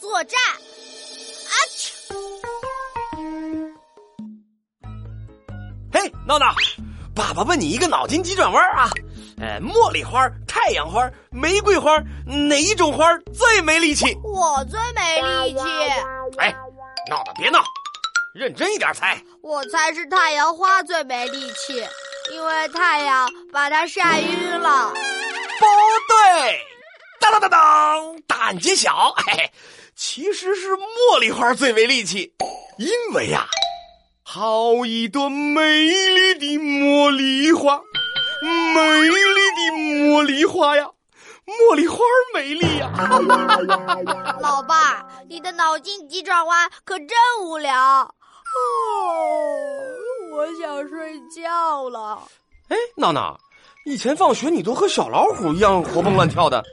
作战。啊去！嘿，闹闹，爸爸问你一个脑筋急转弯啊！呃，茉莉花、太阳花、玫瑰花，哪一种花最没力气？我最没力气。哎，闹闹，别闹，认真一点猜。我猜是太阳花最没力气，因为太阳把它晒晕了。不对，当当当当，答案揭晓。嘿嘿，其实是茉莉花最为力气，因为呀。好一朵美丽的茉莉花，美丽的茉莉花呀，茉莉花美丽呀！老爸，你的脑筋急转弯可真无聊。哦，我想睡觉了。哎，闹闹，以前放学你都和小老虎一样活蹦乱跳的，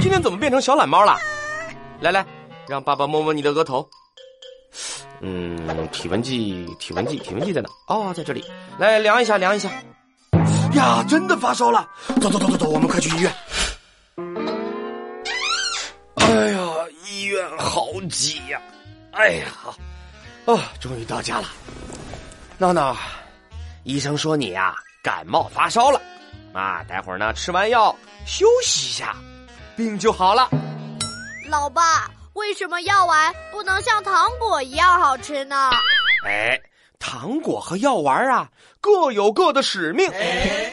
今天怎么变成小懒猫了？来来，让爸爸摸摸你的额头。嗯，体温计，体温计，体温计在哪？哦，在这里。来量一下，量一下。呀，真的发烧了！走走走走走，我们快去医院。哎呀，医院好挤呀！哎呀，啊，终于到家了。闹闹，医生说你呀感冒发烧了，啊，待会儿呢吃完药休息一下，病就好了。老爸。为什么药丸不能像糖果一样好吃呢？哎，糖果和药丸啊各有各的使命。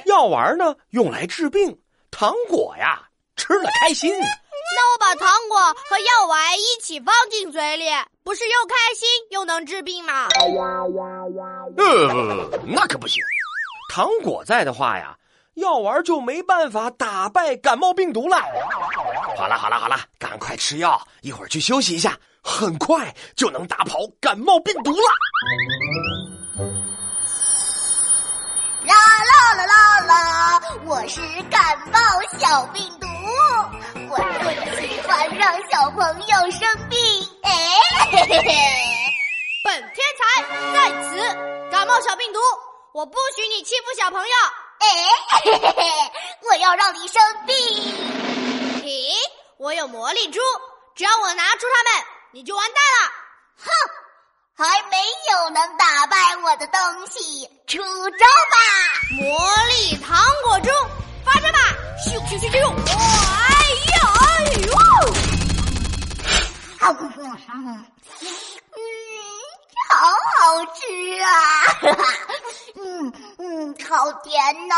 药丸呢用来治病，糖果呀吃了开心。那我把糖果和药丸一起放进嘴里，不是又开心又能治病吗？呃，那可不行。糖果在的话呀。药丸就没办法打败感冒病毒了。好了好了好了，赶快吃药，一会儿去休息一下，很快就能打跑感冒病毒了。啦啦啦啦啦，我是感冒小病毒，我最喜欢让小朋友生病。哎，嘿嘿嘿，本天才在此，感冒小病毒，我不许你欺负小朋友。哎，嘿嘿嘿，我要让你生病！咦，我有魔力珠，只要我拿出它们，你就完蛋了！哼，还没有能打败我的东西，出招吧！魔力糖果珠，发射吧！咻咻咻咻！哎呀，哎呦！好，嗯，好好吃啊！哈 哈。嗯嗯，好甜呐！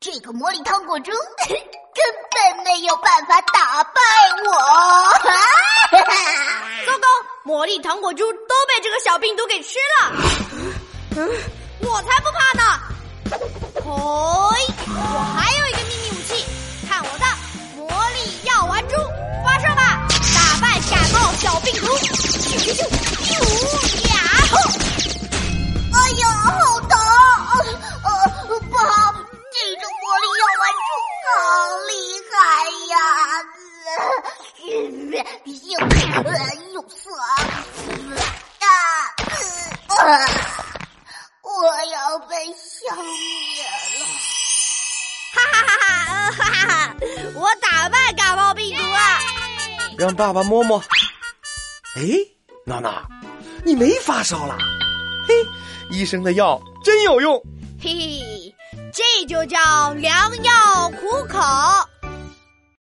这个魔力糖果珠 根本没有办法打败我。糟糕，魔力糖果珠都被这个小病毒给吃了。嗯，我才不怕呢！嘿，我还有一个秘密武器，看我的魔力药丸珠，发射吧！打败感冒小病毒！咻咻咻！害呀！又又涩啊！我要被消灭了！哈哈哈哈！哈哈哈！我打败感冒病毒了！让爸爸摸摸。哎，娜娜，你没发烧了？嘿。医生的药真有用，嘿嘿，这就叫疗